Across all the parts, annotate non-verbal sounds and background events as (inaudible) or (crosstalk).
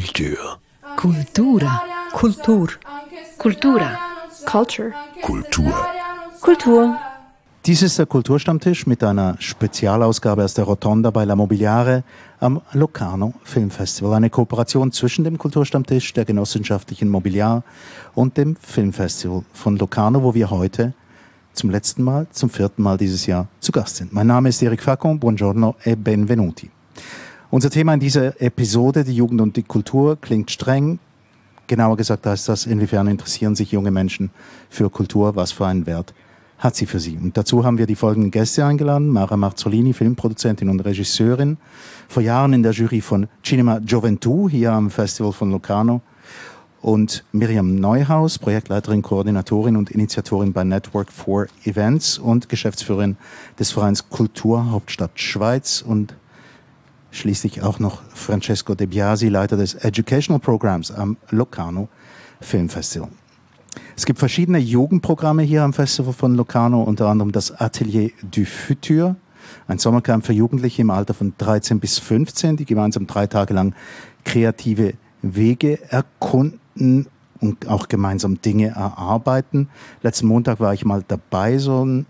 Kultur. Kultura. Kultur. Kultura. Culture. Kultur. Kultur. Dies ist der Kulturstammtisch mit einer Spezialausgabe aus der Rotonda bei La Mobiliare am Locarno Filmfestival. Eine Kooperation zwischen dem Kulturstammtisch der genossenschaftlichen Mobiliar und dem Filmfestival von Locarno, wo wir heute zum letzten Mal, zum vierten Mal dieses Jahr zu Gast sind. Mein Name ist Eric Facon, buongiorno e benvenuti. Unser Thema in dieser Episode, die Jugend und die Kultur, klingt streng. Genauer gesagt heißt das, inwiefern interessieren sich junge Menschen für Kultur, was für einen Wert hat sie für sie. Und dazu haben wir die folgenden Gäste eingeladen. Mara Marzolini, Filmproduzentin und Regisseurin, vor Jahren in der Jury von Cinema Gioventù hier am Festival von Locarno. Und Miriam Neuhaus, Projektleiterin, Koordinatorin und Initiatorin bei Network for Events und Geschäftsführerin des Vereins Kultur Hauptstadt Schweiz und Schließlich auch noch Francesco De Biasi, Leiter des Educational Programs am Locarno Filmfestival. Es gibt verschiedene Jugendprogramme hier am Festival von Locarno, unter anderem das Atelier du Futur, ein Sommercamp für Jugendliche im Alter von 13 bis 15, die gemeinsam drei Tage lang kreative Wege erkunden und auch gemeinsam Dinge erarbeiten. Letzten Montag war ich mal dabei, so einen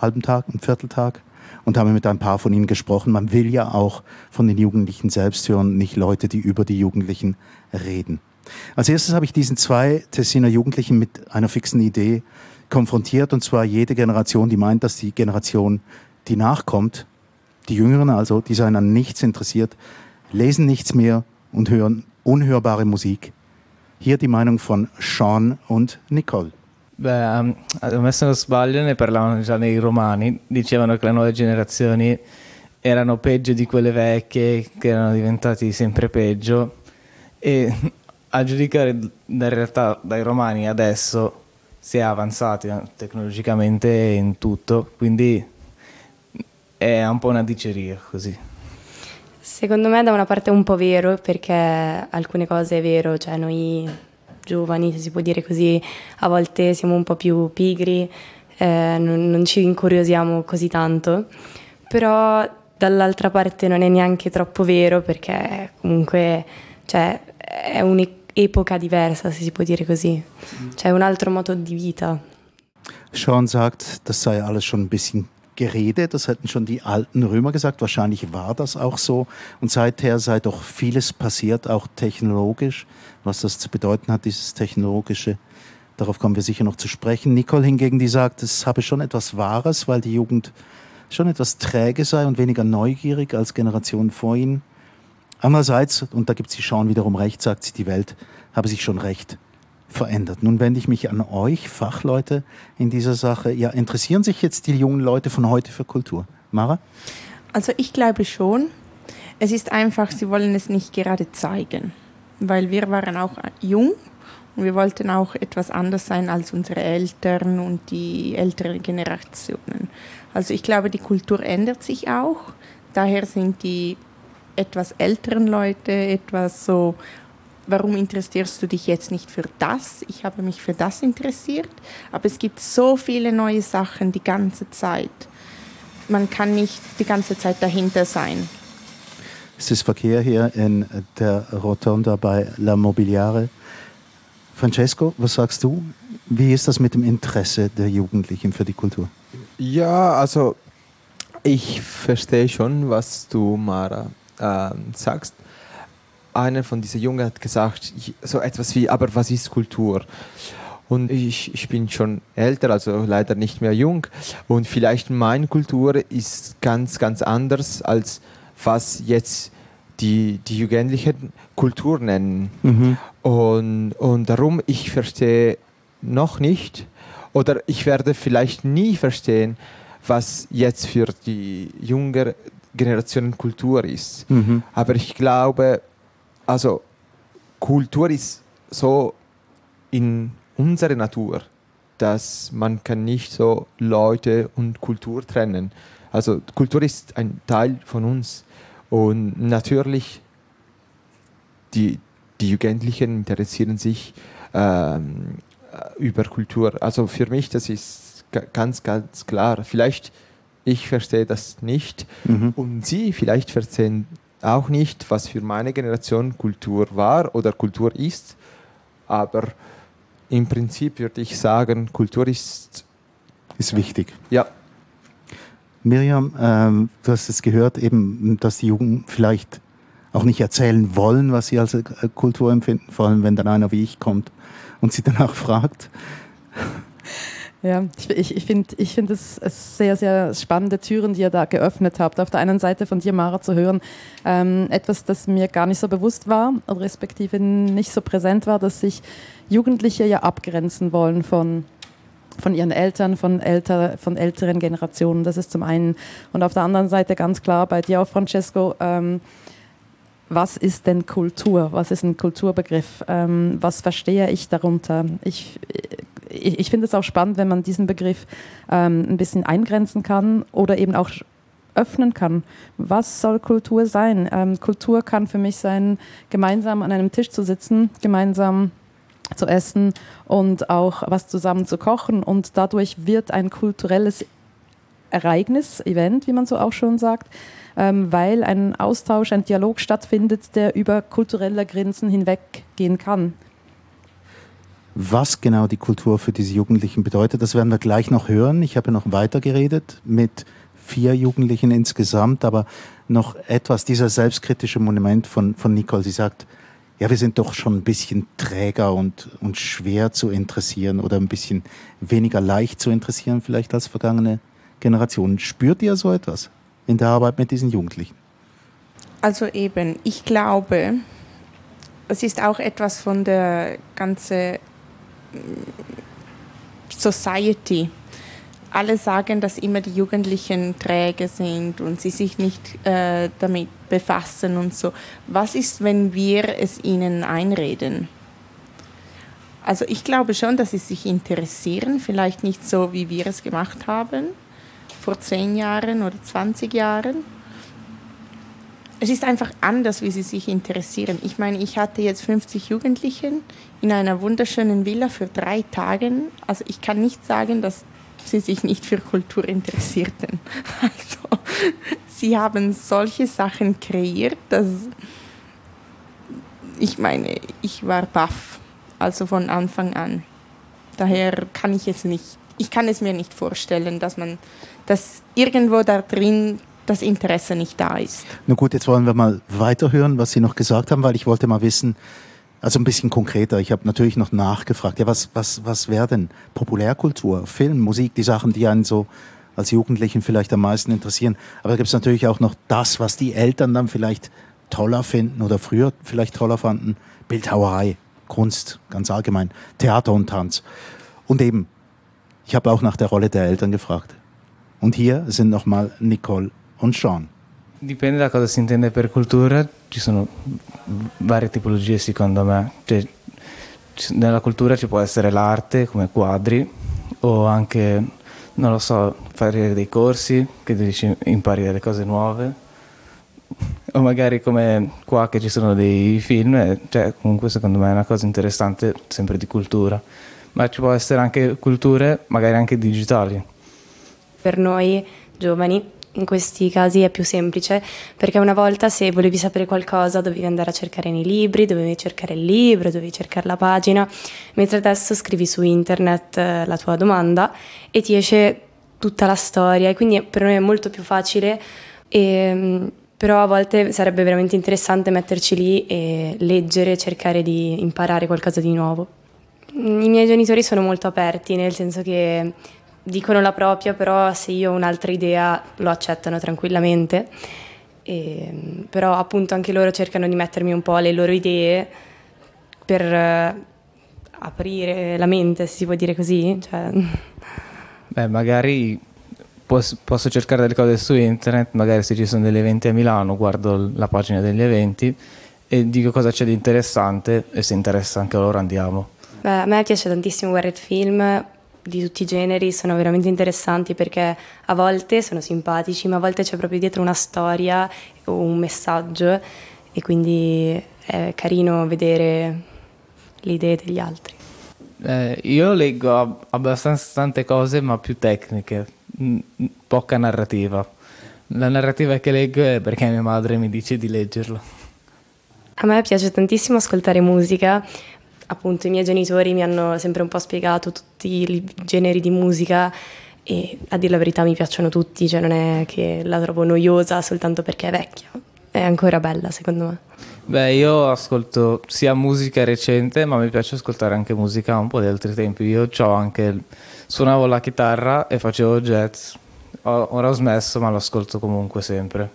halben Tag, einen Vierteltag und haben mit ein paar von ihnen gesprochen. Man will ja auch von den Jugendlichen selbst hören, nicht Leute, die über die Jugendlichen reden. Als erstes habe ich diesen zwei Tessiner Jugendlichen mit einer fixen Idee konfrontiert, und zwar jede Generation, die meint, dass die Generation, die nachkommt, die Jüngeren also, die seien an nichts interessiert, lesen nichts mehr und hören unhörbare Musik. Hier die Meinung von Sean und Nicole. Beh, me se non sbaglio ne parlavano già nei romani, dicevano che le nuove generazioni erano peggio di quelle vecchie, che erano diventati sempre peggio e a giudicare in realtà dai romani adesso si è avanzati eh, tecnologicamente in tutto, quindi è un po' una diceria così. Secondo me da una parte è un po' vero perché alcune cose è vero, cioè noi giovani, se si può dire così, a volte siamo un po' più pigri, eh, non, non, ci incuriosiamo così tanto, però dall'altra parte non è neanche troppo vero perché comunque cioè, è un'epoca diversa, se si può dire così, cioè un altro modo di vita. Sean sagt, das sei alles schon ein bisschen Gerede, das hätten schon die alten Römer gesagt, wahrscheinlich war das auch so. Und seither sei doch vieles passiert, auch technologisch. Was das zu bedeuten hat, dieses Technologische, darauf kommen wir sicher noch zu sprechen. Nicole hingegen, die sagt, es habe schon etwas Wahres, weil die Jugend schon etwas träge sei und weniger neugierig als Generationen vor ihnen. Andererseits, und da gibt sie Schauen wiederum recht, sagt sie, die Welt habe sich schon recht verändert. Nun wende ich mich an euch, Fachleute in dieser Sache. Ja, interessieren sich jetzt die jungen Leute von heute für Kultur? Mara? Also ich glaube schon. Es ist einfach, sie wollen es nicht gerade zeigen, weil wir waren auch jung und wir wollten auch etwas anders sein als unsere Eltern und die älteren Generationen. Also ich glaube, die Kultur ändert sich auch. Daher sind die etwas älteren Leute etwas so warum interessierst du dich jetzt nicht für das? Ich habe mich für das interessiert, aber es gibt so viele neue Sachen die ganze Zeit. Man kann nicht die ganze Zeit dahinter sein. Es ist Verkehr hier in der Rotonda bei La Mobiliare. Francesco, was sagst du? Wie ist das mit dem Interesse der Jugendlichen für die Kultur? Ja, also ich verstehe schon, was du, Mara, äh, sagst einer von diesen Jungen hat gesagt, so etwas wie, aber was ist Kultur? Und ich, ich bin schon älter, also leider nicht mehr jung. Und vielleicht meine Kultur ist ganz, ganz anders, als was jetzt die, die Jugendlichen Kultur nennen. Mhm. Und, und darum, ich verstehe noch nicht, oder ich werde vielleicht nie verstehen, was jetzt für die junge Generation Kultur ist. Mhm. Aber ich glaube, also Kultur ist so in unserer Natur, dass man kann nicht so Leute und Kultur trennen. Also Kultur ist ein Teil von uns und natürlich die, die Jugendlichen interessieren sich ähm, über Kultur. Also für mich das ist ganz ganz klar. Vielleicht ich verstehe das nicht mhm. und Sie vielleicht verstehen auch nicht, was für meine Generation Kultur war oder Kultur ist, aber im Prinzip würde ich sagen, Kultur ist. Ist wichtig. Ja. Miriam, ähm, du hast es gehört, eben, dass die Jugend vielleicht auch nicht erzählen wollen, was sie als äh, Kultur empfinden, vor allem wenn dann einer wie ich kommt und sie danach fragt. Ja, ich, ich finde ich find es sehr, sehr spannende Türen, die ihr da geöffnet habt. Auf der einen Seite von dir, Mara, zu hören, ähm, etwas, das mir gar nicht so bewusst war, respektive nicht so präsent war, dass sich Jugendliche ja abgrenzen wollen von von ihren Eltern, von, älter, von älteren Generationen. Das ist zum einen. Und auf der anderen Seite ganz klar bei dir auch, Francesco, ähm, was ist denn Kultur? Was ist ein Kulturbegriff? Ähm, was verstehe ich darunter? Ich, ich, ich finde es auch spannend, wenn man diesen Begriff ähm, ein bisschen eingrenzen kann oder eben auch öffnen kann. Was soll Kultur sein? Ähm, Kultur kann für mich sein, gemeinsam an einem Tisch zu sitzen, gemeinsam zu essen und auch was zusammen zu kochen. Und dadurch wird ein kulturelles Ereignis, Event, wie man so auch schon sagt, ähm, weil ein Austausch, ein Dialog stattfindet, der über kulturelle Grenzen hinweggehen kann. Was genau die Kultur für diese Jugendlichen bedeutet, das werden wir gleich noch hören. Ich habe noch weiter geredet mit vier Jugendlichen insgesamt, aber noch etwas, dieser selbstkritische Monument von, von Nicole. Sie sagt, ja, wir sind doch schon ein bisschen träger und, und schwer zu interessieren oder ein bisschen weniger leicht zu interessieren vielleicht als vergangene Generationen. Spürt ihr so etwas? in der Arbeit mit diesen Jugendlichen? Also eben, ich glaube, es ist auch etwas von der ganzen Society. Alle sagen, dass immer die Jugendlichen träge sind und sie sich nicht äh, damit befassen und so. Was ist, wenn wir es ihnen einreden? Also ich glaube schon, dass sie sich interessieren, vielleicht nicht so, wie wir es gemacht haben, vor zehn Jahren oder 20 Jahren. Es ist einfach anders, wie sie sich interessieren. Ich meine, ich hatte jetzt 50 Jugendliche in einer wunderschönen Villa für drei Tage. Also ich kann nicht sagen, dass sie sich nicht für Kultur interessierten. (laughs) Also sie haben solche Sachen kreiert, dass ich meine, ich war baff, also von Anfang an. Daher kann ich jetzt nicht, ich kann es mir nicht vorstellen, dass man dass irgendwo da drin das Interesse nicht da ist. Na gut, jetzt wollen wir mal weiterhören, was Sie noch gesagt haben, weil ich wollte mal wissen, also ein bisschen konkreter. Ich habe natürlich noch nachgefragt, ja, was, was, was wäre denn Populärkultur, Film, Musik, die Sachen, die einen so als Jugendlichen vielleicht am meisten interessieren. Aber da gibt es natürlich auch noch das, was die Eltern dann vielleicht toller finden oder früher vielleicht toller fanden. Bildhauerei, Kunst, ganz allgemein, Theater und Tanz. Und eben, ich habe auch nach der Rolle der Eltern gefragt. Und hier sind nochmal Nicole und Sean. Dipende da cosa si intende per cultura, ci sono varie tipologie secondo me. Cioè, nella cultura ci può essere l'arte come quadri o anche, non lo so, fare dei corsi che dici impari delle cose nuove o magari come qua che ci sono dei film, cioè comunque secondo me è una cosa interessante sempre di cultura, ma ci può essere anche culture magari anche digitali. Per noi giovani in questi casi è più semplice perché una volta se volevi sapere qualcosa dovevi andare a cercare nei libri, dovevi cercare il libro, dovevi cercare la pagina, mentre adesso scrivi su internet eh, la tua domanda e ti esce tutta la storia e quindi per noi è molto più facile e, mm, però a volte sarebbe veramente interessante metterci lì e leggere, cercare di imparare qualcosa di nuovo. I miei genitori sono molto aperti, nel senso che dicono la propria, però se io ho un'altra idea lo accettano tranquillamente. E, però appunto anche loro cercano di mettermi un po' le loro idee per uh, aprire la mente, se si può dire così. Cioè... Beh, magari posso, posso cercare delle cose su internet, magari se ci sono degli eventi a Milano guardo la pagina degli eventi e dico cosa c'è di interessante e se interessa anche loro andiamo. Beh, a me piace tantissimo guardare film, di tutti i generi sono veramente interessanti perché a volte sono simpatici, ma a volte c'è proprio dietro una storia o un messaggio e quindi è carino vedere le idee degli altri. Eh, io leggo abbastanza tante cose, ma più tecniche, poca narrativa. La narrativa che leggo è perché mia madre mi dice di leggerlo. A me piace tantissimo ascoltare musica, appunto i miei genitori mi hanno sempre un po' spiegato tutti i generi di musica e a dire la verità mi piacciono tutti, cioè non è che la trovo noiosa soltanto perché è vecchia, è ancora bella secondo me. Beh, io ascolto sia musica recente, ma mi piace ascoltare anche musica un po' di altri tempi. Io anche suonavo la chitarra e facevo jazz. Ora ho smesso, ma lo ascolto comunque sempre.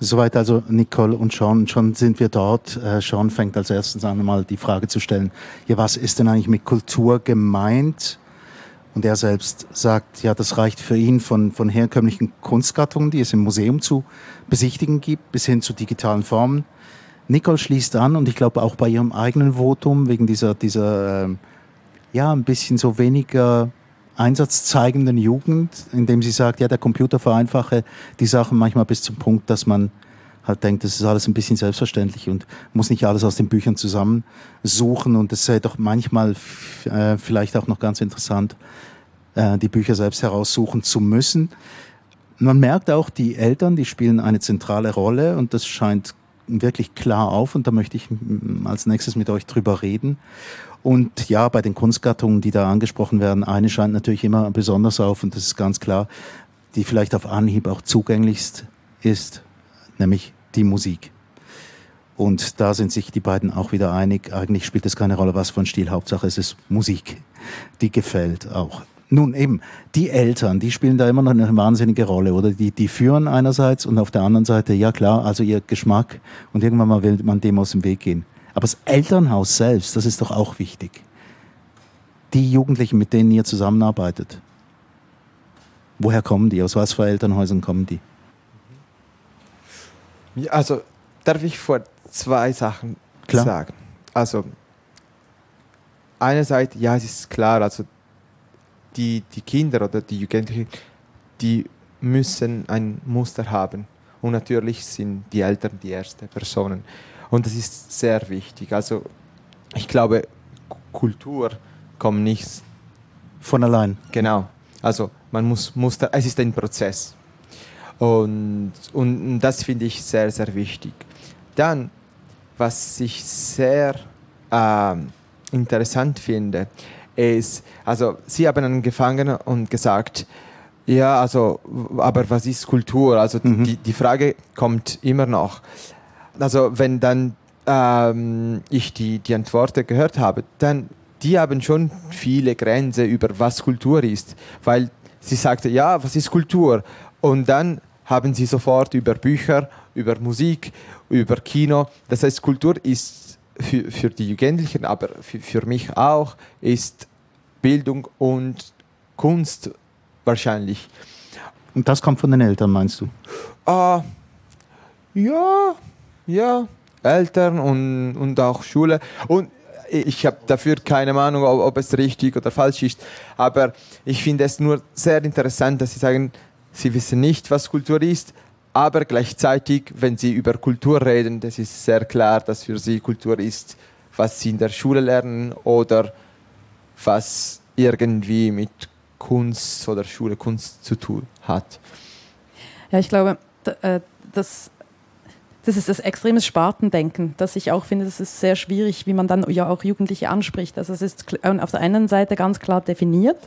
Soweit also Nicole und Sean. Schon sind wir dort. Äh, Sean fängt als erstes an, mal die Frage zu stellen, ja, was ist denn eigentlich mit Kultur gemeint? Und er selbst sagt, ja, das reicht für ihn von, von herkömmlichen Kunstgattungen, die es im Museum zu besichtigen gibt, bis hin zu digitalen Formen. Nicole schließt an und ich glaube auch bei ihrem eigenen Votum wegen dieser, dieser äh, ja, ein bisschen so weniger einsatzzeigenden Jugend, indem sie sagt, ja, der Computer vereinfache die Sachen manchmal bis zum Punkt, dass man halt denkt, das ist alles ein bisschen selbstverständlich und muss nicht alles aus den Büchern zusammensuchen und es sei doch manchmal äh, vielleicht auch noch ganz interessant, äh, die Bücher selbst heraussuchen zu müssen. Man merkt auch, die Eltern, die spielen eine zentrale Rolle und das scheint wirklich klar auf und da möchte ich als nächstes mit euch drüber reden. Und ja, bei den Kunstgattungen, die da angesprochen werden, eine scheint natürlich immer besonders auf und das ist ganz klar, die vielleicht auf Anhieb auch zugänglichst ist, nämlich die Musik. Und da sind sich die beiden auch wieder einig. Eigentlich spielt es keine Rolle, was für ein Stil. Hauptsache es ist Musik, die gefällt auch. Nun eben, die Eltern, die spielen da immer noch eine wahnsinnige Rolle, oder? Die, die führen einerseits und auf der anderen Seite, ja klar, also ihr Geschmack und irgendwann mal will man dem aus dem Weg gehen. Aber das Elternhaus selbst, das ist doch auch wichtig. Die Jugendlichen, mit denen ihr zusammenarbeitet, woher kommen die? Aus was für Elternhäusern kommen die? Also darf ich vor zwei Sachen klar. sagen. Also einerseits, ja, es ist klar, also die, die Kinder oder die Jugendlichen, die müssen ein Muster haben. Und natürlich sind die Eltern die ersten Personen. Und das ist sehr wichtig. Also ich glaube, Kultur kommt nicht von allein. Genau. Also man muss Muster, es ist ein Prozess. Und, und das finde ich sehr, sehr wichtig. Dann, was ich sehr äh, interessant finde, ist, also Sie haben angefangen und gesagt, ja, also, aber was ist Kultur? Also mhm. die, die Frage kommt immer noch. Also wenn dann ähm, ich die, die Antworten gehört habe, dann die haben schon viele Grenzen über was Kultur ist, weil sie sagte, ja, was ist Kultur? Und dann haben sie sofort über Bücher, über Musik, über Kino. Das heißt, Kultur ist für, für die Jugendlichen, aber für, für mich auch, ist Bildung und Kunst wahrscheinlich. Und das kommt von den Eltern, meinst du? Uh, ja, ja, Eltern und, und auch Schule. Und ich habe dafür keine Ahnung, ob, ob, es richtig oder falsch ist. Aber ich finde es nur sehr interessant, dass Sie sagen, Sie wissen nicht, was Kultur ist, aber gleichzeitig, wenn Sie über Kultur reden, das ist sehr klar, dass für Sie Kultur ist, was Sie in der Schule lernen oder was irgendwie mit Kunst oder Schule Kunst zu tun hat. Ja, ich glaube, äh, das das ist das extreme Spartendenken, das ich auch finde, das ist sehr schwierig, wie man dann ja auch Jugendliche anspricht. Also es ist auf der einen Seite ganz klar definiert.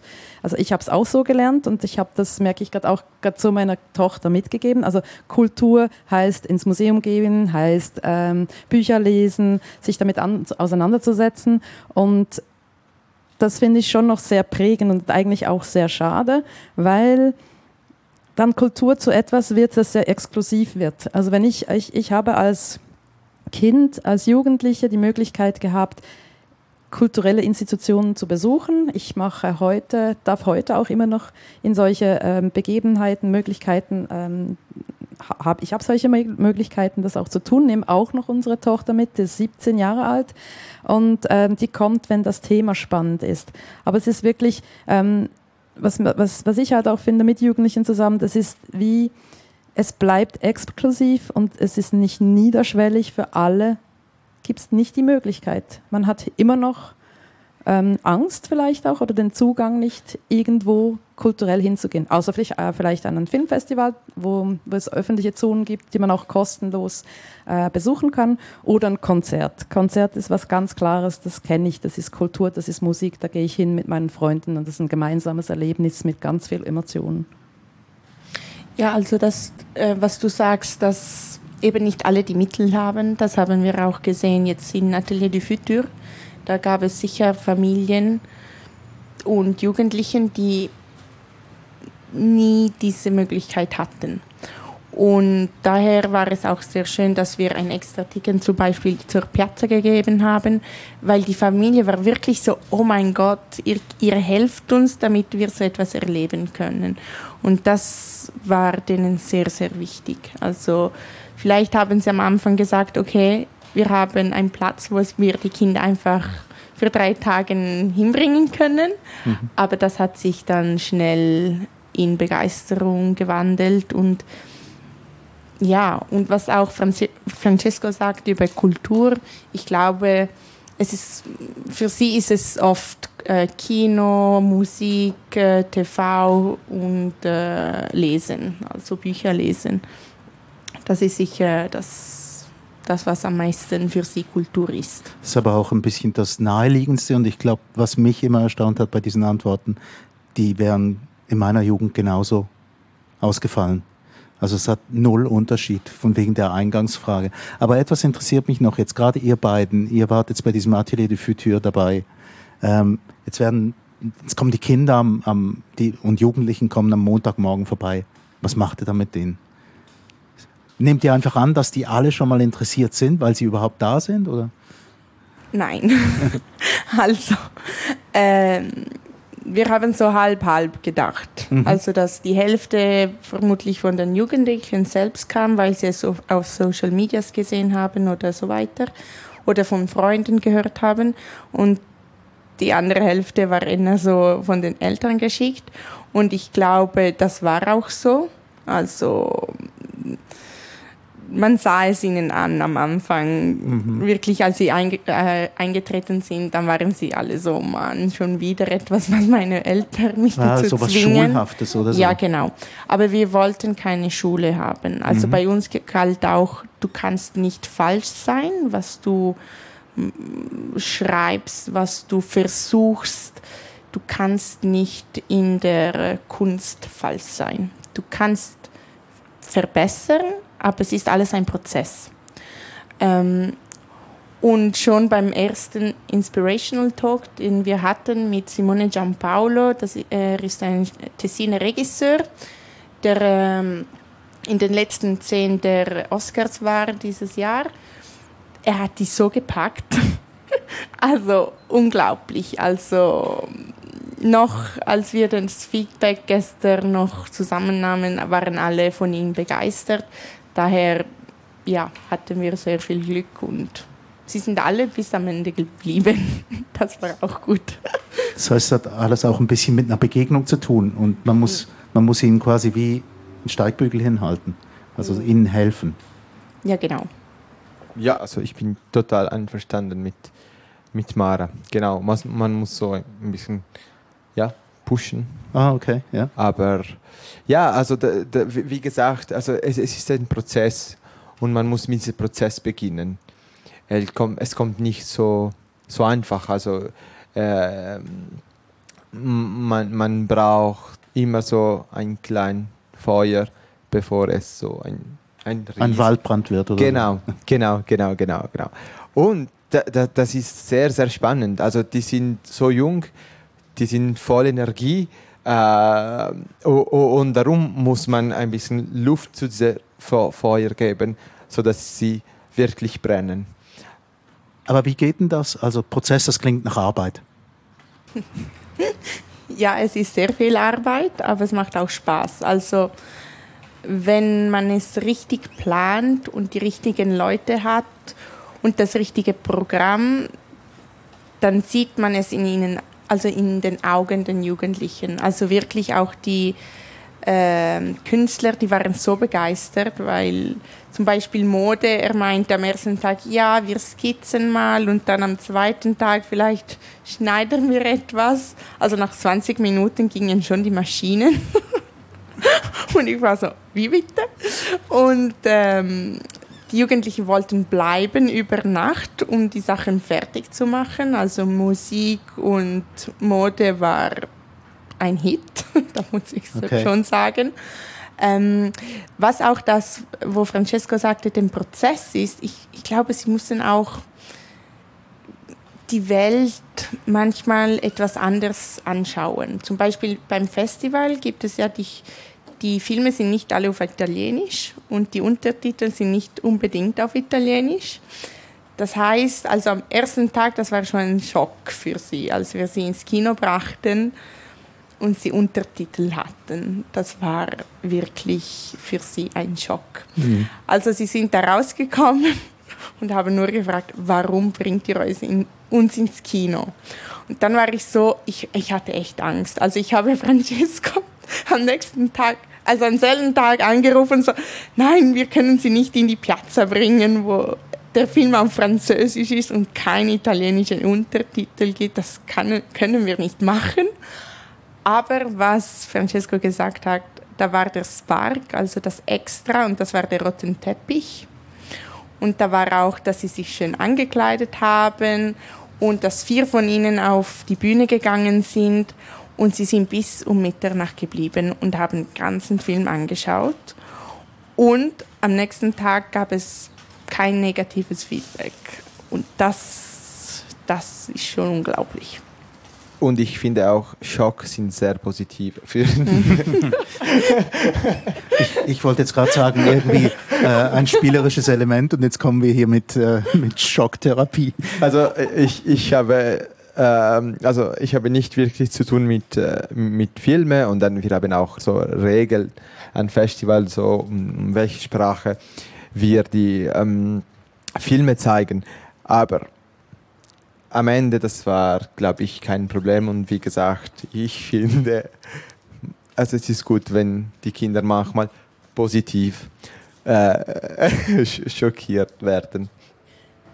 Also ich habe es auch so gelernt und ich habe das, merke ich gerade auch grad zu meiner Tochter mitgegeben. Also Kultur heißt ins Museum gehen, heißt ähm, Bücher lesen, sich damit an, auseinanderzusetzen und das finde ich schon noch sehr prägend und eigentlich auch sehr schade, weil dann Kultur zu etwas wird, das sehr exklusiv wird. Also wenn ich, ich, ich habe als Kind, als Jugendliche die Möglichkeit gehabt, kulturelle Institutionen zu besuchen. Ich mache heute, darf heute auch immer noch in solche ähm, Begebenheiten, Möglichkeiten, ähm, hab, ich habe solche Möglichkeiten, das auch zu tun. Nehme auch noch unsere Tochter mit, die ist 17 Jahre alt und ähm, die kommt, wenn das Thema spannend ist. Aber es ist wirklich, ähm, was, was, was ich halt auch finde mit Jugendlichen zusammen, das ist wie, es bleibt exklusiv und es ist nicht niederschwellig für alle, gibt es nicht die Möglichkeit. Man hat immer noch ähm, Angst vielleicht auch oder den Zugang nicht irgendwo kulturell hinzugehen. Außer vielleicht, äh, vielleicht an ein Filmfestival, wo, wo, es öffentliche Zonen gibt, die man auch kostenlos äh, besuchen kann, oder ein Konzert. Konzert ist was ganz Klares, das kenne ich, das ist Kultur, das ist Musik, da gehe ich hin mit meinen Freunden und das ist ein gemeinsames Erlebnis mit ganz viel Emotionen. Ja, also das, äh, was du sagst, dass eben nicht alle die Mittel haben, das haben wir auch gesehen jetzt in Atelier du Futur. Da gab es sicher Familien und Jugendlichen, die nie diese Möglichkeit hatten. Und daher war es auch sehr schön, dass wir ein extra Ticket zum Beispiel zur Piazza gegeben haben, weil die Familie war wirklich so, oh mein Gott, ihr, ihr helft uns, damit wir so etwas erleben können. Und das war denen sehr, sehr wichtig. Also vielleicht haben sie am Anfang gesagt, okay, wir haben einen Platz, wo wir die Kinder einfach für drei Tage hinbringen können. Mhm. Aber das hat sich dann schnell in Begeisterung gewandelt und ja, und was auch Francesco sagt über Kultur, ich glaube, es ist, für sie ist es oft äh, Kino, Musik, äh, TV und äh, Lesen, also Bücher lesen. Das ist sicher das, das, was am meisten für sie Kultur ist. Das ist aber auch ein bisschen das Naheliegendste und ich glaube, was mich immer erstaunt hat bei diesen Antworten, die wären in meiner Jugend genauso ausgefallen. Also es hat null Unterschied von wegen der Eingangsfrage. Aber etwas interessiert mich noch jetzt, gerade ihr beiden, ihr wart jetzt bei diesem Atelier de Futur dabei. Ähm, jetzt werden, jetzt kommen die Kinder am, am, die, und Jugendlichen kommen am Montagmorgen vorbei. Was macht ihr da mit denen? Nehmt ihr einfach an, dass die alle schon mal interessiert sind, weil sie überhaupt da sind, oder? Nein. (laughs) also, ähm, wir haben so halb-halb gedacht. Mhm. Also, dass die Hälfte vermutlich von den Jugendlichen selbst kam, weil sie es auf Social Medias gesehen haben oder so weiter oder von Freunden gehört haben. Und die andere Hälfte war eher so von den Eltern geschickt. Und ich glaube, das war auch so. Also man sah es ihnen an am Anfang. Mhm. Wirklich, als sie einge äh, eingetreten sind, dann waren sie alle so, Mann, schon wieder etwas, was meine Eltern mich ah, dazu so was zwingen. Schulhaftes oder so. Ja, genau. Aber wir wollten keine Schule haben. Also mhm. bei uns galt auch, du kannst nicht falsch sein, was du schreibst, was du versuchst. Du kannst nicht in der Kunst falsch sein. Du kannst verbessern, aber es ist alles ein Prozess. Ähm, und schon beim ersten Inspirational Talk, den wir hatten mit Simone Giampaolo, das, er ist ein Tessiner Regisseur, der ähm, in den letzten zehn der Oscars war dieses Jahr. Er hat die so gepackt. (laughs) also unglaublich. Also noch, als wir das Feedback gestern noch zusammennahmen, waren alle von ihm begeistert. Daher ja, hatten wir sehr viel Glück und sie sind alle bis am Ende geblieben. (laughs) Das war auch gut. Das heißt, es hat alles auch ein bisschen mit einer Begegnung zu tun und man muss, man muss ihnen quasi wie einen Steigbügel hinhalten, also ihnen helfen. Ja, genau. Ja, also ich bin total einverstanden mit, mit Mara. Genau, man, man muss so ein bisschen ja, pushen. Ah, okay, ja. Aber ja, also da, da, wie gesagt, also es, es, ist ein Prozess und man muss mit diesem Prozess beginnen. Es kommt, es kommt nicht so, so einfach. Also äh, man, man braucht immer so ein kleines Feuer, bevor es so ein ein, ein Waldbrand wird, oder? Genau, genau, genau, genau, genau. Und da, da, das ist sehr, sehr spannend. Also die sind so jung, die sind voll Energie äh, und darum muss man ein bisschen Luft zu diesem Feuer geben, sodass sie wirklich brennen. Aber wie geht denn das? Also Prozess, das klingt nach Arbeit. (laughs) ja, es ist sehr viel Arbeit, aber es macht auch Spaß. Also wenn man es richtig plant und die richtigen Leute hat und das richtige Programm, dann sieht man es in ihnen also in den Augen der Jugendlichen. Also wirklich auch die äh, Künstler, die waren so begeistert, weil zum Beispiel Mode, er meinte am ersten Tag, ja, wir skizzen mal und dann am zweiten Tag vielleicht schneiden wir etwas. Also nach 20 Minuten gingen schon die Maschinen. (laughs) und ich war so, wie bitte? Und ähm, die Jugendlichen wollten bleiben über Nacht, um die Sachen fertig zu machen. Also Musik und Mode war ein Hit, (laughs) da muss ich okay. schon sagen. Ähm, was auch das, wo Francesco sagte, den Prozess ist, ich, ich glaube, sie müssen auch die Welt manchmal etwas anders anschauen. Zum Beispiel beim Festival gibt es ja die, die Filme sind nicht alle auf Italienisch und die Untertitel sind nicht unbedingt auf Italienisch. Das heißt, also am ersten Tag, das war schon ein Schock für sie, als wir sie ins Kino brachten und sie Untertitel hatten. Das war wirklich für sie ein Schock. Mhm. Also sie sind da rausgekommen (laughs) und haben nur gefragt, warum bringt ihr uns ins Kino? Und dann war ich so, ich, ich hatte echt Angst. Also ich habe (laughs) Francesco am nächsten Tag, also am selben Tag angerufen, so, nein, wir können sie nicht in die Piazza bringen, wo der Film auf Französisch ist und kein italienischer Untertitel gibt. Das kann, können wir nicht machen. Aber was Francesco gesagt hat, da war der Spark, also das Extra, und das war der rote Teppich. Und da war auch, dass sie sich schön angekleidet haben und dass vier von ihnen auf die Bühne gegangen sind und sie sind bis um Mitternacht geblieben und haben den ganzen Film angeschaut. Und am nächsten Tag gab es kein negatives Feedback. Und das, das ist schon unglaublich. Und ich finde auch, Schock sind sehr positiv. Für (laughs) ich, ich, wollte jetzt gerade sagen, irgendwie äh, ein spielerisches Element und jetzt kommen wir hier mit, äh, mit Schocktherapie. Also äh, ich, ich habe ähm, also ich habe nicht wirklich zu tun mit, äh, mit Filmen und dann wir haben auch so Regeln an Festival, so um welche Sprache wir die ähm, Filme zeigen. Aber am Ende, das war, glaube ich, kein Problem. Und wie gesagt, ich (laughs) finde, also es ist gut, wenn die Kinder manchmal positiv äh, (laughs) schockiert werden.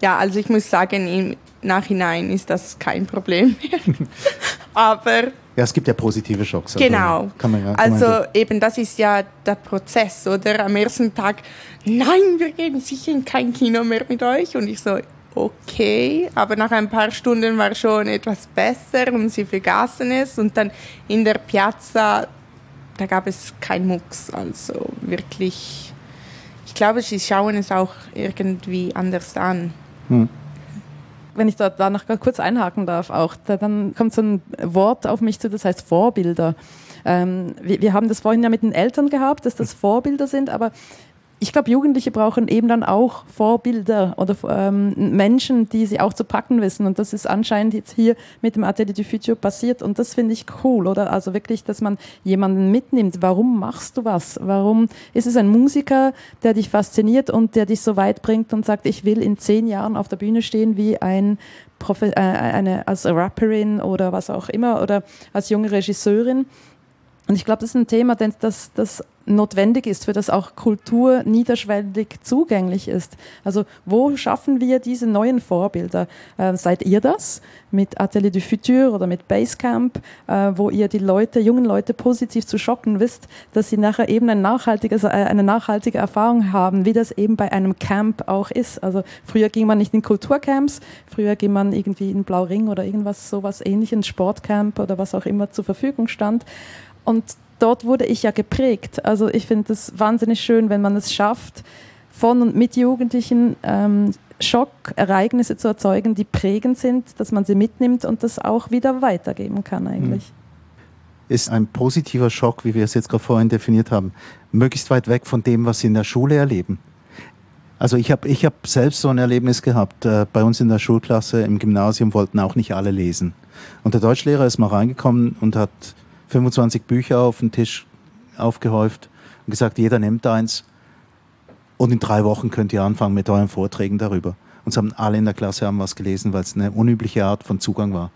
Ja, also ich muss sagen, Nachhinein ist das kein Problem mehr. (laughs) Aber ja, es gibt ja positive Schocks. Also genau. Man, ja, also man eben, das ist ja der Prozess, oder? Am ersten Tag, nein, wir gehen sicher in kein Kino mehr mit euch. Und ich so, okay, aber nach ein paar Stunden war schon etwas besser und sie vergaßen es und dann in der Piazza, da gab es kein Mucks, also wirklich, ich glaube, sie schauen es auch irgendwie anders an. Hm. Wenn ich da, da noch kurz einhaken darf, auch, da, dann kommt so ein Wort auf mich zu, das heißt Vorbilder. Ähm, wir, wir, haben das vorhin ja mit den Eltern gehabt, dass das Vorbilder sind, aber ich glaube, Jugendliche brauchen eben dann auch Vorbilder oder ähm, Menschen, die sie auch zu packen wissen. Und das ist anscheinend jetzt hier mit dem Atelier du Futur passiert. Und das finde ich cool, oder? Also wirklich, dass man jemanden mitnimmt. Warum machst du was? Warum ist es ein Musiker, der dich fasziniert und der dich so weit bringt und sagt, ich will in zehn Jahren auf der Bühne stehen wie ein Profi äh, eine, als Rapperin oder was auch immer oder als junge Regisseurin. Und ich glaube, das ist ein Thema, das, das notwendig ist, für das auch Kultur niederschwellig zugänglich ist. Also wo schaffen wir diese neuen Vorbilder? Äh, seid ihr das mit Atelier du Futur oder mit Basecamp, äh, wo ihr die Leute, jungen Leute positiv zu schocken wisst, dass sie nachher eben ein nachhaltiges, äh, eine nachhaltige Erfahrung haben, wie das eben bei einem Camp auch ist. Also früher ging man nicht in Kulturcamps, früher ging man irgendwie in Blauring oder irgendwas sowas ähnliches, Sportcamp oder was auch immer zur Verfügung stand. Und dort wurde ich ja geprägt. Also ich finde es wahnsinnig schön, wenn man es schafft, von und mit Jugendlichen ähm, Schockereignisse zu erzeugen, die prägend sind, dass man sie mitnimmt und das auch wieder weitergeben kann eigentlich. Hm. Ist ein positiver Schock, wie wir es jetzt gerade vorhin definiert haben, möglichst weit weg von dem, was sie in der Schule erleben. Also ich habe ich hab selbst so ein Erlebnis gehabt. Äh, bei uns in der Schulklasse im Gymnasium wollten auch nicht alle lesen. Und der Deutschlehrer ist mal reingekommen und hat 25 Bücher auf den Tisch aufgehäuft und gesagt, jeder nimmt eins und in drei Wochen könnt ihr anfangen mit euren Vorträgen darüber. Und haben alle in der Klasse haben was gelesen, weil es eine unübliche Art von Zugang war.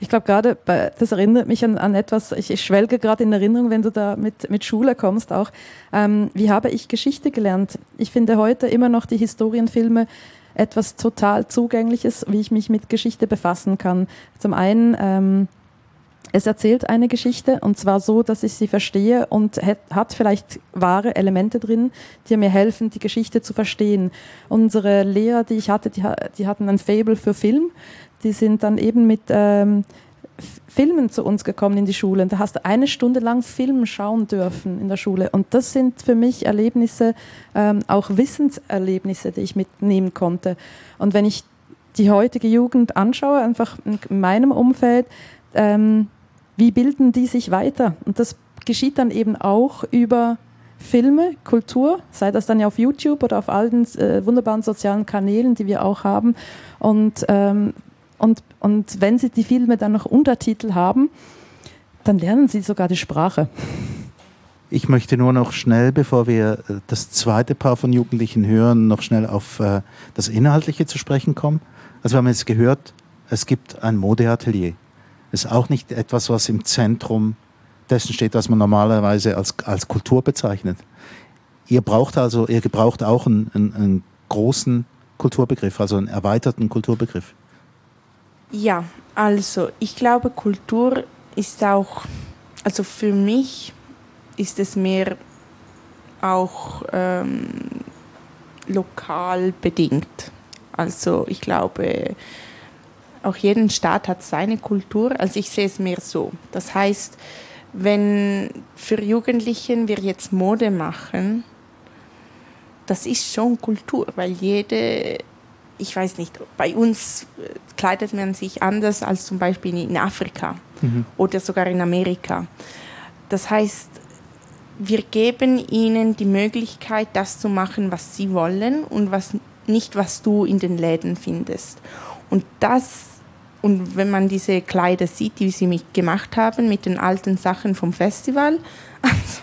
Ich glaube gerade, das erinnert mich an, an etwas, ich, ich, schwelge gerade in Erinnerung, wenn du da mit, mit Schule kommst auch. Ähm, wie habe ich Geschichte gelernt? Ich finde heute immer noch die Historienfilme etwas total Zugängliches, wie ich mich mit Geschichte befassen kann. Zum einen, ähm, es erzählt eine Geschichte und zwar so, dass ich sie verstehe und hat vielleicht wahre Elemente drin, die mir helfen, die Geschichte zu verstehen. Unsere Lehrer, die ich hatte, die, die hatten ein Fable für Film. Die sind dann eben mit ähm, Filmen zu uns gekommen in die Schule. Und da hast du eine Stunde lang Film schauen dürfen in der Schule. Und das sind für mich Erlebnisse, ähm, auch Wissenserlebnisse, die ich mitnehmen konnte. Und wenn ich die heutige Jugend anschaue, einfach in meinem Umfeld, ähm, wie bilden die sich weiter? Und das geschieht dann eben auch über Filme, Kultur, sei das dann ja auf YouTube oder auf allen äh, wunderbaren sozialen Kanälen, die wir auch haben. Und ähm, und, und wenn sie die Filme dann noch Untertitel haben, dann lernen sie sogar die Sprache. Ich möchte nur noch schnell, bevor wir äh, das zweite Paar von Jugendlichen hören, noch schnell auf äh, das Inhaltliche zu sprechen kommen. Also wir haben jetzt gehört, es gibt ein Modeatelier. Ist auch nicht etwas, was im Zentrum dessen steht, was man normalerweise als, als Kultur bezeichnet. Ihr braucht also, ihr gebraucht auch einen, einen, einen großen Kulturbegriff, also einen erweiterten Kulturbegriff. Ja, also ich glaube, Kultur ist auch, also für mich ist es mehr auch ähm, lokal bedingt. Also ich glaube, auch jeden Staat hat seine Kultur. Also ich sehe es mehr so. Das heißt, wenn für Jugendlichen wir jetzt Mode machen, das ist schon Kultur, weil jede ich weiß nicht, bei uns äh, kleidet man sich anders als zum Beispiel in Afrika mhm. oder sogar in Amerika. Das heißt, wir geben ihnen die Möglichkeit, das zu machen, was sie wollen und was nicht, was du in den Läden findest. Und das und wenn man diese Kleider sieht, die sie gemacht haben mit den alten Sachen vom Festival, (laughs) also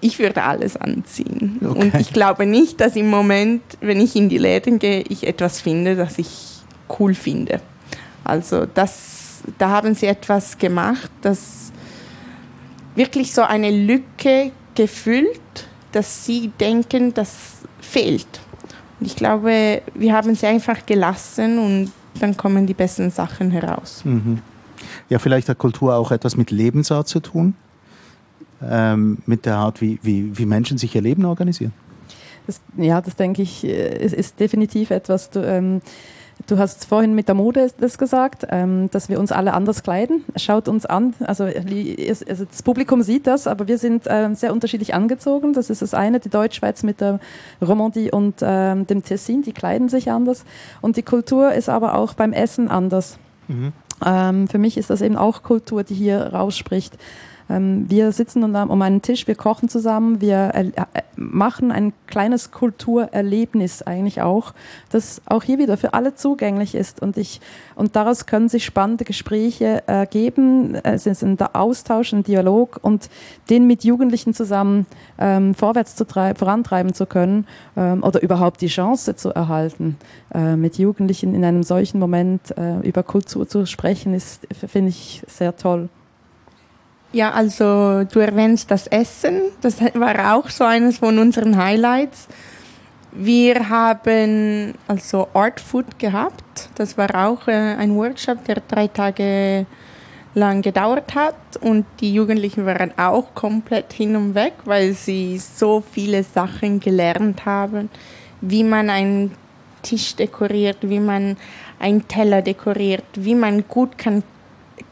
ich würde alles anziehen. Okay. Und ich glaube nicht, dass im Moment, wenn ich in die Läden gehe, ich etwas finde, das ich cool finde. Also das, da haben sie etwas gemacht, das wirklich so eine Lücke gefüllt, dass sie denken, das fehlt. Und ich glaube, wir haben sie einfach gelassen und dann kommen die besten Sachen heraus. Mhm. Ja, vielleicht hat Kultur auch etwas mit Lebensart zu tun ähm, mit der Art, wie, wie, wie Menschen sich ihr Leben organisieren? Das, ja, das denke ich, äh, ist, ist definitiv etwas. Du, ähm, Du hast vorhin mit der Mode das gesagt, ähm, dass wir uns alle anders kleiden. Schaut uns an, also, also das Publikum sieht das, aber wir sind ähm, sehr unterschiedlich angezogen. Das ist das eine, die Deutschschweiz mit der Romandie und ähm, dem Tessin, die kleiden sich anders. Und die Kultur ist aber auch beim Essen anders. Mhm. Ähm, für mich ist das eben auch Kultur, die hier rausspricht. Ähm, wir sitzen um einen Tisch, wir kochen zusammen, wir äh, machen ein kleines Kulturerlebnis eigentlich auch, das auch hier wieder für alle zugänglich ist. Und, ich, und daraus können sich spannende Gespräche ergeben. Es ist ein Austausch, ein Dialog und den mit Jugendlichen zusammen ähm, vorwärts zu vorantreiben zu können ähm, oder überhaupt die Chance zu erhalten, äh, mit Jugendlichen in einem solchen Moment äh, über Kultur zu sprechen, ist, finde ich, sehr toll. Ja, also du erwähnst das Essen, das war auch so eines von unseren Highlights. Wir haben also Art Food gehabt. Das war auch äh, ein Workshop, der drei Tage lang gedauert hat und die Jugendlichen waren auch komplett hin und weg, weil sie so viele Sachen gelernt haben, wie man einen Tisch dekoriert, wie man einen Teller dekoriert, wie man gut kann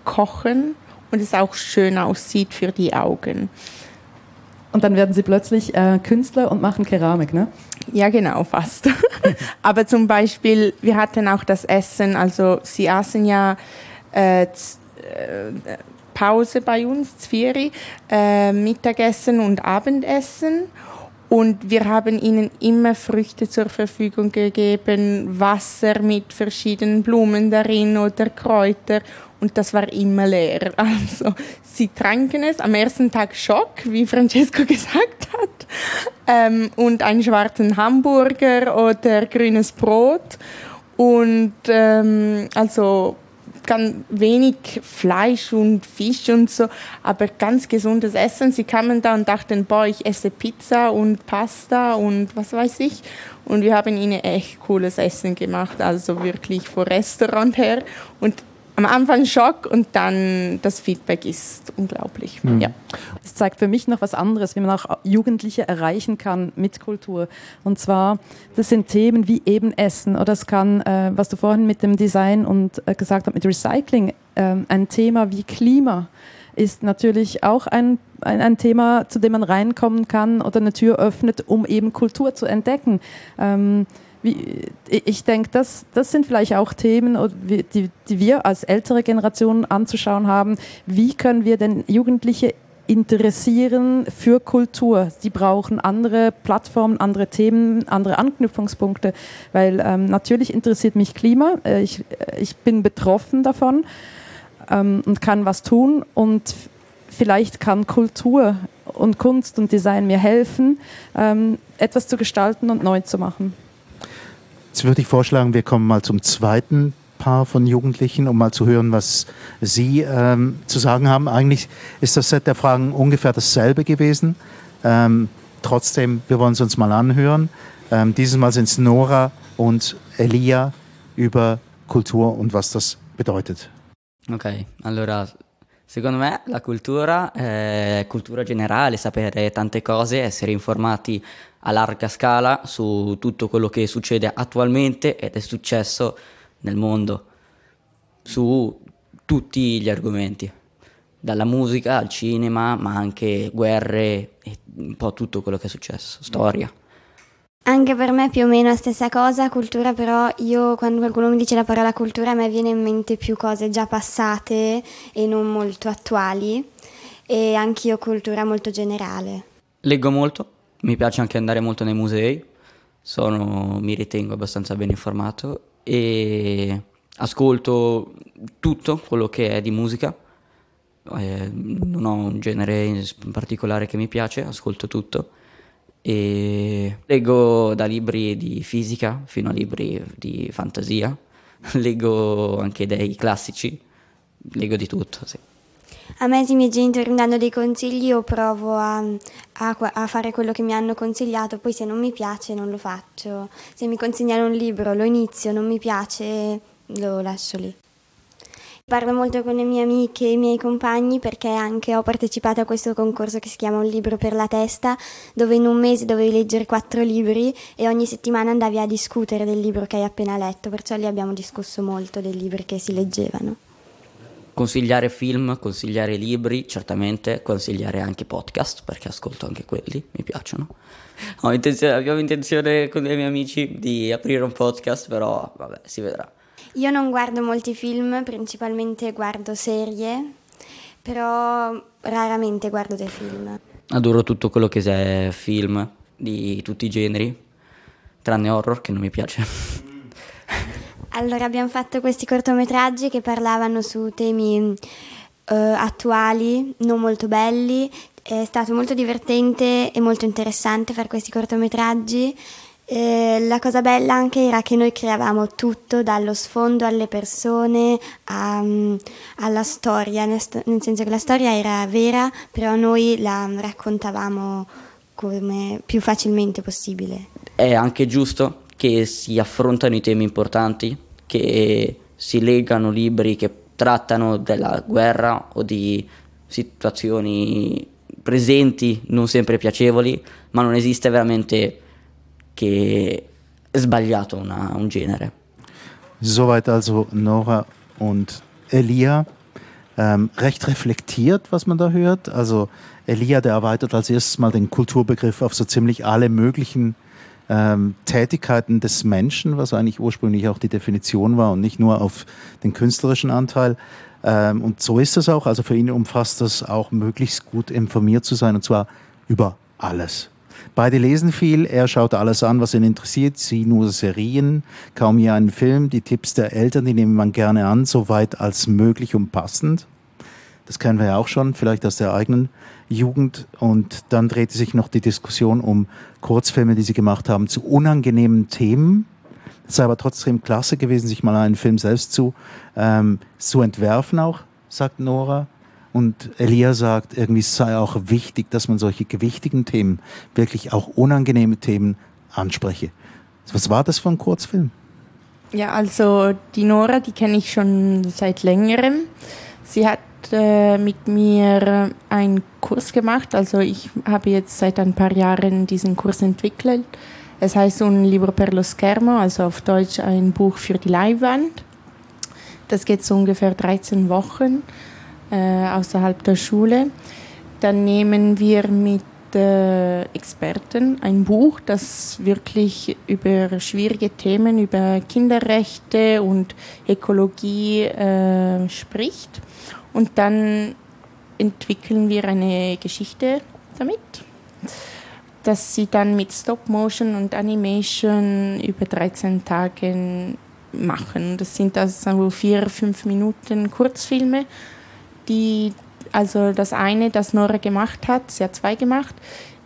kochen und es auch schön aussieht für die Augen. Und dann werden sie plötzlich äh, Künstler und machen Keramik, ne? Ja, genau, fast. (laughs) Aber zum Beispiel, wir hatten auch das Essen, also sie aßen ja äh, äh Pause bei uns, Zvieri, äh, Mittagessen und Abendessen. Und wir haben ihnen immer Früchte zur Verfügung gegeben, Wasser mit verschiedenen Blumen darin oder Kräuter und das war immer leer. (laughs) Also sie tranken es am ersten Tag Schock, wie Francesco (laughs) gesagt hat, ähm, und einen schwarzen Hamburger oder grünes Brot und ähm, also ganz wenig Fleisch und Fisch und so, aber ganz gesundes Essen. Sie kamen da und dachten, boah, ich esse Pizza und Pasta und was weiß ich. Und wir haben ihnen echt cooles Essen gemacht, also wirklich vom Restaurant her. Und am Anfang Schock und dann das Feedback ist unglaublich. Mhm. Ja. Es zeigt für mich noch was anderes, wie man auch Jugendliche erreichen kann mit Kultur. Und zwar, das sind Themen wie eben Essen oder es kann, äh, was du vorhin mit dem Design und äh, gesagt hast, mit Recycling, äh, ein Thema wie Klima ist natürlich auch ein, ein, ein, Thema, zu dem man reinkommen kann oder eine Tür öffnet, um eben Kultur zu entdecken. Ähm, wie, ich denke, das, das sind vielleicht auch Themen, die, die wir als ältere Generation anzuschauen haben. Wie können wir denn Jugendliche interessieren für Kultur. Die brauchen andere Plattformen, andere Themen, andere Anknüpfungspunkte, weil ähm, natürlich interessiert mich Klima. Äh, ich, äh, ich bin betroffen davon ähm, und kann was tun und vielleicht kann Kultur und Kunst und Design mir helfen, ähm, etwas zu gestalten und neu zu machen. Jetzt würde ich vorschlagen, wir kommen mal zum zweiten Paar von Jugendlichen, um mal zu hören, was Sie ähm, zu sagen haben. Eigentlich ist das Set der Fragen ungefähr dasselbe gewesen. Ähm, trotzdem, wir wollen es uns mal anhören. Ähm, dieses Mal sind es Nora und Elia über Kultur und was das bedeutet. Ok, allora secondo me la cultura è cultura generale, sapere tante cose, essere informati a larga scala su tutto quello che succede attualmente ed è successo nel mondo, su tutti gli argomenti, dalla musica al cinema, ma anche guerre e un po' tutto quello che è successo, storia. Anche per me più o meno la stessa cosa, cultura però io quando qualcuno mi dice la parola cultura a me viene in mente più cose già passate e non molto attuali e anch'io cultura molto generale. Leggo molto, mi piace anche andare molto nei musei, sono, mi ritengo abbastanza ben informato e ascolto tutto quello che è di musica. Eh, non ho un genere in particolare che mi piace, ascolto tutto. E leggo da libri di fisica fino a libri di fantasia, (laughs) leggo anche dei classici, leggo di tutto, sì. A me se i miei genitori mi danno dei consigli io provo a, a, a, fare quello che mi hanno consigliato, poi se non mi piace non lo faccio. Se mi consigliano un libro lo inizio, non mi piace lo lascio lì. Parlo molto con le mie amiche e i miei compagni perché anche ho partecipato a questo concorso che si chiama Un libro per la testa, dove in un mese dovevi leggere quattro libri e ogni settimana andavi a discutere del libro che hai appena letto, perciò lì abbiamo discusso molto dei libri che si leggevano. Consigliare film, consigliare libri, certamente consigliare anche podcast perché ascolto anche quelli, mi piacciono. (laughs) Intenzione, abbiamo intenzione con i miei amici di aprire un podcast, però vabbè, si vedrà. Io non guardo molti film, principalmente guardo serie, però raramente guardo dei film. Adoro tutto quello che è film di tutti i generi, tranne horror che non mi piace. (laughs) Allora abbiamo fatto questi cortometraggi che parlavano su temi eh, attuali, non molto belli. È stato molto divertente e molto interessante fare questi cortometraggi. Eh, la cosa bella anche era che noi creavamo tutto, dallo sfondo alle persone, a, alla storia, nel senso che la storia era vera, però noi la raccontavamo come più facilmente possibile. È anche giusto che si affrontano i temi importanti che si leggano libri che trattano della guerra o di situazioni presenti, non sempre piacevoli, ma non esiste veramente che è sbagliato una, un genere. Soweit also Nora und Elia. Ähm, recht reflektiert, was man da hört. Also Elia, der erweitert als erstes mal den Kulturbegriff auf so ziemlich alle möglichen ähm, Tätigkeiten des Menschen, was eigentlich ursprünglich auch die Definition war und nicht nur auf den künstlerischen Anteil. Ähm, und so ist es auch. Also für ihn umfasst das auch möglichst gut informiert zu sein und zwar über alles. Beide lesen viel, er schaut alles an, was ihn interessiert, sie nur Serien, kaum je einen Film. Die Tipps der Eltern, die nehmen man gerne an, so weit als möglich und passend. Das kennen wir ja auch schon, vielleicht aus der eigenen Jugend. Und dann drehte sich noch die Diskussion um Kurzfilme, die sie gemacht haben, zu unangenehmen Themen. Es sei aber trotzdem klasse gewesen, sich mal einen Film selbst zu, ähm, zu entwerfen auch, sagt Nora. Und Elia sagt, irgendwie sei auch wichtig, dass man solche gewichtigen Themen, wirklich auch unangenehme Themen anspreche. Was war das für ein Kurzfilm? Ja, also die Nora, die kenne ich schon seit längerem. Sie hat äh, mit mir einen Kurs gemacht. Also ich habe jetzt seit ein paar Jahren diesen Kurs entwickelt. Es heißt Un libro per lo schermo, also auf Deutsch ein Buch für die Leinwand. Das geht so ungefähr 13 Wochen äh, außerhalb der Schule. Dann nehmen wir mit äh, Experten ein Buch, das wirklich über schwierige Themen, über Kinderrechte und Ökologie äh, spricht. Und dann entwickeln wir eine Geschichte damit, dass sie dann mit Stop Motion und Animation über 13 Tage machen. Das sind also vier, fünf Minuten Kurzfilme, die also das eine, das Nora gemacht hat, sie hat zwei gemacht,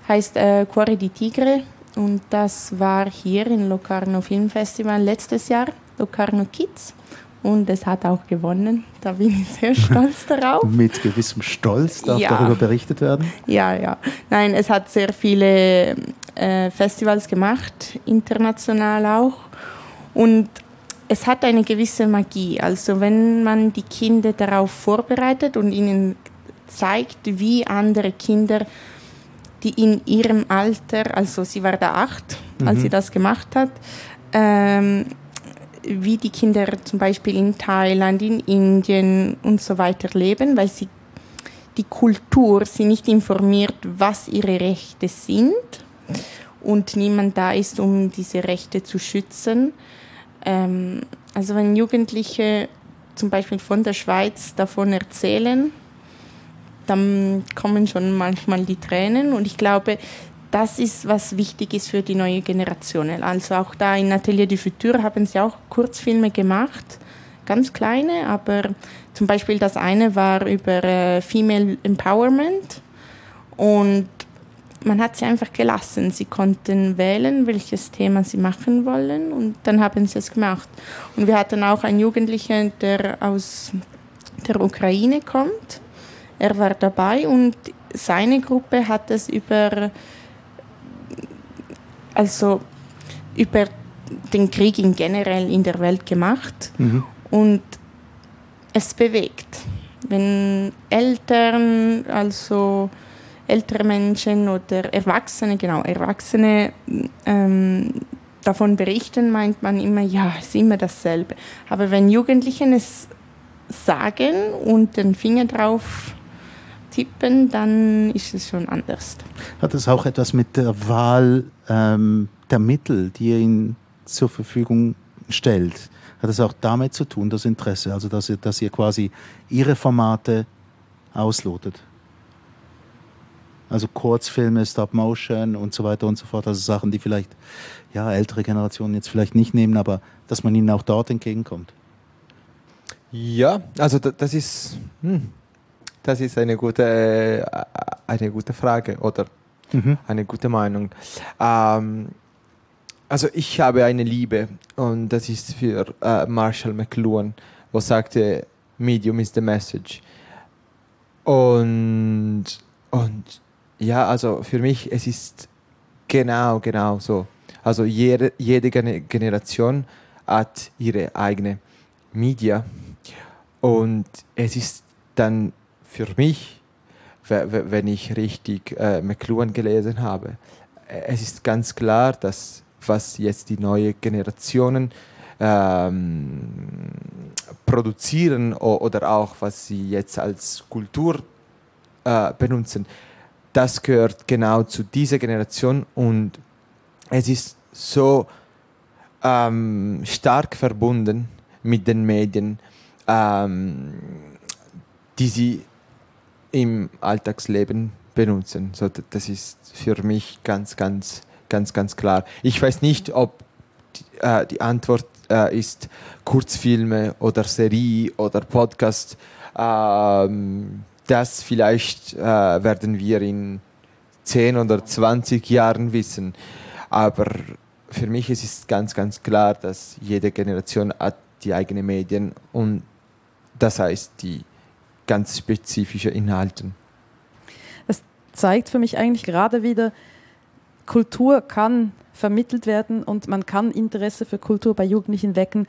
heißt äh, Cuore di Tigre und das war hier im Locarno Film Festival letztes Jahr, Locarno Kids und es hat auch gewonnen. Da bin ich sehr stolz (laughs) darauf. Mit gewissem Stolz darf ja. darüber berichtet werden? Ja, ja. Nein, es hat sehr viele äh, Festivals gemacht, international auch. Und es hat eine gewisse Magie. Also wenn man die Kinder darauf vorbereitet und ihnen zeigt, wie andere Kinder, die in ihrem Alter, also sie war da acht, mhm. als sie das gemacht hat, ähm, wie die Kinder zum Beispiel in Thailand, in Indien und so weiter leben, weil sie die Kultur sie nicht informiert, was ihre Rechte sind und niemand da ist, um diese Rechte zu schützen. Ähm, also wenn Jugendliche zum Beispiel von der Schweiz davon erzählen, dann kommen schon manchmal die Tränen und ich glaube, das ist, was wichtig ist für die neue Generation. Also auch da in Atelier du Futur haben sie auch Kurzfilme gemacht, ganz kleine, aber zum Beispiel das eine war über äh, Female Empowerment und man hat sie einfach gelassen. Sie konnten wählen, welches Thema sie machen wollen und dann haben sie es gemacht. Und wir hatten auch einen Jugendlichen, der aus der Ukraine kommt. Er war dabei und seine Gruppe hat es über also über den Krieg in generell in der Welt gemacht mhm. und es bewegt. Wenn Eltern, also ältere Menschen oder Erwachsene, genau, Erwachsene ähm, davon berichten, meint man immer, ja, es ist immer dasselbe. Aber wenn Jugendliche es sagen und den Finger drauf tippen, dann ist es schon anders. Hat es auch etwas mit der Wahl ähm, der Mittel, die ihr ihnen zur Verfügung stellt? Hat es auch damit zu tun, das Interesse, also dass ihr, dass ihr quasi ihre Formate auslotet? Also Kurzfilme, Stop Motion und so weiter und so fort. Also Sachen, die vielleicht ja, ältere Generationen jetzt vielleicht nicht nehmen, aber dass man ihnen auch dort entgegenkommt. Ja, also das ist, hm, das ist eine gute, äh, eine gute Frage oder mhm. eine gute Meinung. Ähm, also ich habe eine Liebe und das ist für äh, Marshall McLuhan, wo sagte, Medium is the message. Und, und ja, also für mich, es ist genau, genau so. Also jede, jede Generation hat ihre eigene Media und es ist dann für mich, wenn ich richtig äh, McLuhan gelesen habe, es ist ganz klar, dass was jetzt die neue Generationen ähm, produzieren oder auch was sie jetzt als Kultur äh, benutzen, das gehört genau zu dieser Generation und es ist so ähm, stark verbunden mit den Medien, ähm, die sie im Alltagsleben benutzen. So, das ist für mich ganz, ganz, ganz, ganz klar. Ich weiß nicht, ob die, äh, die Antwort äh, ist Kurzfilme oder Serie oder Podcast. Ähm, das vielleicht äh, werden wir in 10 oder 20 Jahren wissen. Aber für mich es ist ganz, ganz klar, dass jede Generation hat die eigenen Medien und das heißt die ganz spezifischen Inhalte. Das zeigt für mich eigentlich gerade wieder, Kultur kann vermittelt werden und man kann Interesse für Kultur bei Jugendlichen wecken,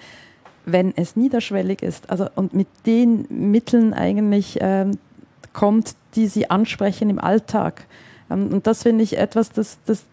wenn es niederschwellig ist. Also und mit den Mitteln eigentlich ähm, kommt, die sie ansprechen im Alltag. Ähm, und das finde ich etwas, das, das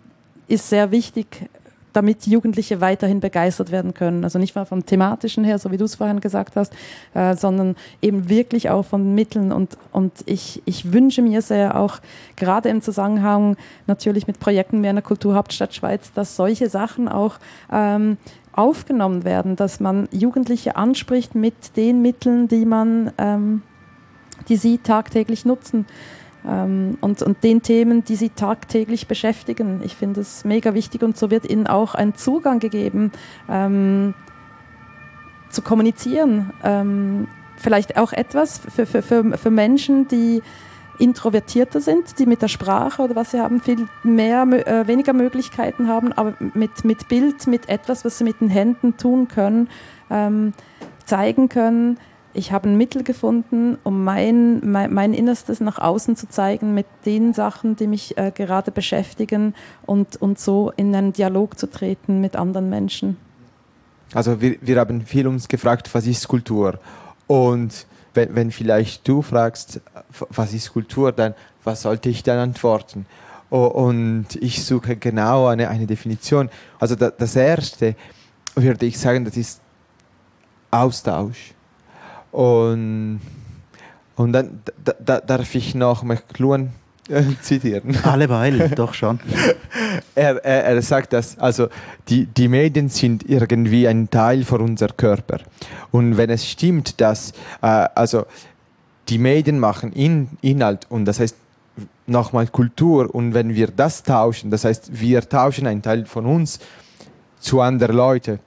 ist sehr wichtig, damit Jugendliche weiterhin begeistert werden können. Also nicht mal vom thematischen her, so wie du es vorhin gesagt hast, äh, sondern eben wirklich auch von Mitteln. Und, und ich, ich wünsche mir sehr auch gerade im Zusammenhang natürlich mit Projekten wie einer Kulturhauptstadt Schweiz, dass solche Sachen auch ähm, aufgenommen werden, dass man Jugendliche anspricht mit den Mitteln, die man, ähm, die sie tagtäglich nutzen und, und den Themen, die sie tagtäglich beschäftigen. Ich finde es mega wichtig und so wird ihnen auch ein Zugang gegeben, ähm, zu kommunizieren. Ähm, vielleicht auch etwas für, für, für, für Menschen, die introvertierter sind, die mit der Sprache oder was sie haben, viel mehr, äh, weniger Möglichkeiten haben, aber mit, mit Bild, mit etwas, was sie mit den Händen tun können, ähm, zeigen können, ich habe ein Mittel gefunden, um mein, mein, mein, Innerstes nach außen zu zeigen mit den Sachen, die mich äh, gerade beschäftigen und, und so in einen Dialog zu treten mit anderen Menschen. Also wir, wir haben viel uns gefragt, was ist Kultur? Und wenn, wenn vielleicht du fragst, was ist Kultur, dann was sollte ich dann antworten? Und ich suche genau eine, eine Definition. Also das Erste würde ich sagen, das ist Austausch und, und dann da, da darf ich noch McLuhan äh, (laughs) zitieren. Alleweil, (laughs) doch schon. er, er, er, sagt dass also die, die Medien sind irgendwie ein Teil von unserem Körper. Und wenn es stimmt, dass äh, also die Medien machen in, Inhalt und das heißt nochmal Kultur und wenn wir das tauschen, das heißt wir tauschen einen Teil von uns zu anderen Leuten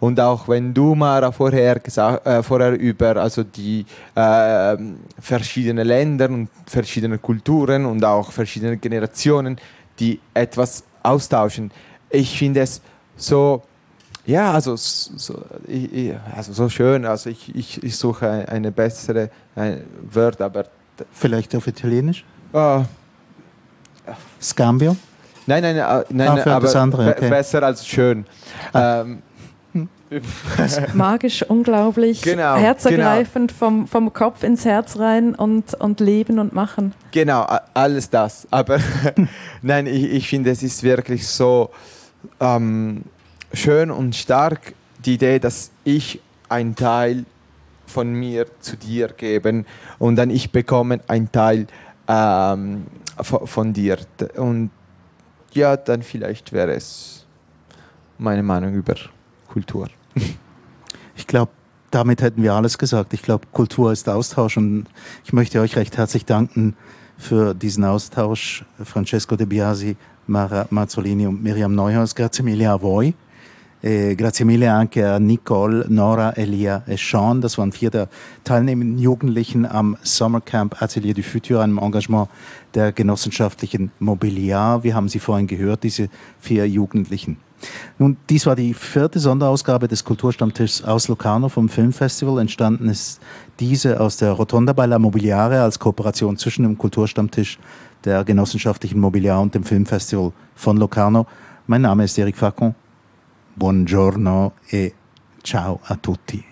und auch wenn du, Mara, vorher, gesagt, äh, vorher über also die äh, verschiedenen Länder und verschiedene Kulturen und auch verschiedene Generationen, die etwas austauschen, ich finde es so, ja, also so, ich, also so schön. Also ich, ich, ich suche eine bessere ein Wort, aber vielleicht auf Italienisch. Uh, Scambio. Nein, nein, äh, nein, ah, aber andere, okay. besser als schön. Ah. Ähm, Magisch, unglaublich, genau, herzergreifend genau. vom, vom Kopf ins Herz rein und, und leben und machen. Genau, alles das. Aber (laughs) nein, ich, ich finde, es ist wirklich so ähm, schön und stark die Idee, dass ich einen Teil von mir zu dir gebe und dann ich bekomme einen Teil ähm, von, von dir. Und ja, dann vielleicht wäre es meine Meinung über Kultur. Ich glaube, damit hätten wir alles gesagt. Ich glaube, Kultur ist Austausch und ich möchte euch recht herzlich danken für diesen Austausch. Francesco De Biasi, Mara Mazzolini und Miriam Neuhaus. Grazie mille a voi. E grazie mille anche a Nicole, Nora, Elia e Sean. Das waren vier der teilnehmenden Jugendlichen am Sommercamp Atelier du Futur, einem Engagement der genossenschaftlichen Mobiliar. Wir haben sie vorhin gehört, diese vier Jugendlichen. Nun, dies war die vierte Sonderausgabe des Kulturstammtischs aus Locarno vom Filmfestival. Entstanden ist diese aus der Rotonda bei La Mobiliare als Kooperation zwischen dem Kulturstammtisch der genossenschaftlichen Mobiliar und dem Filmfestival von Locarno. Mein Name ist Eric Facon. Buongiorno e ciao a tutti.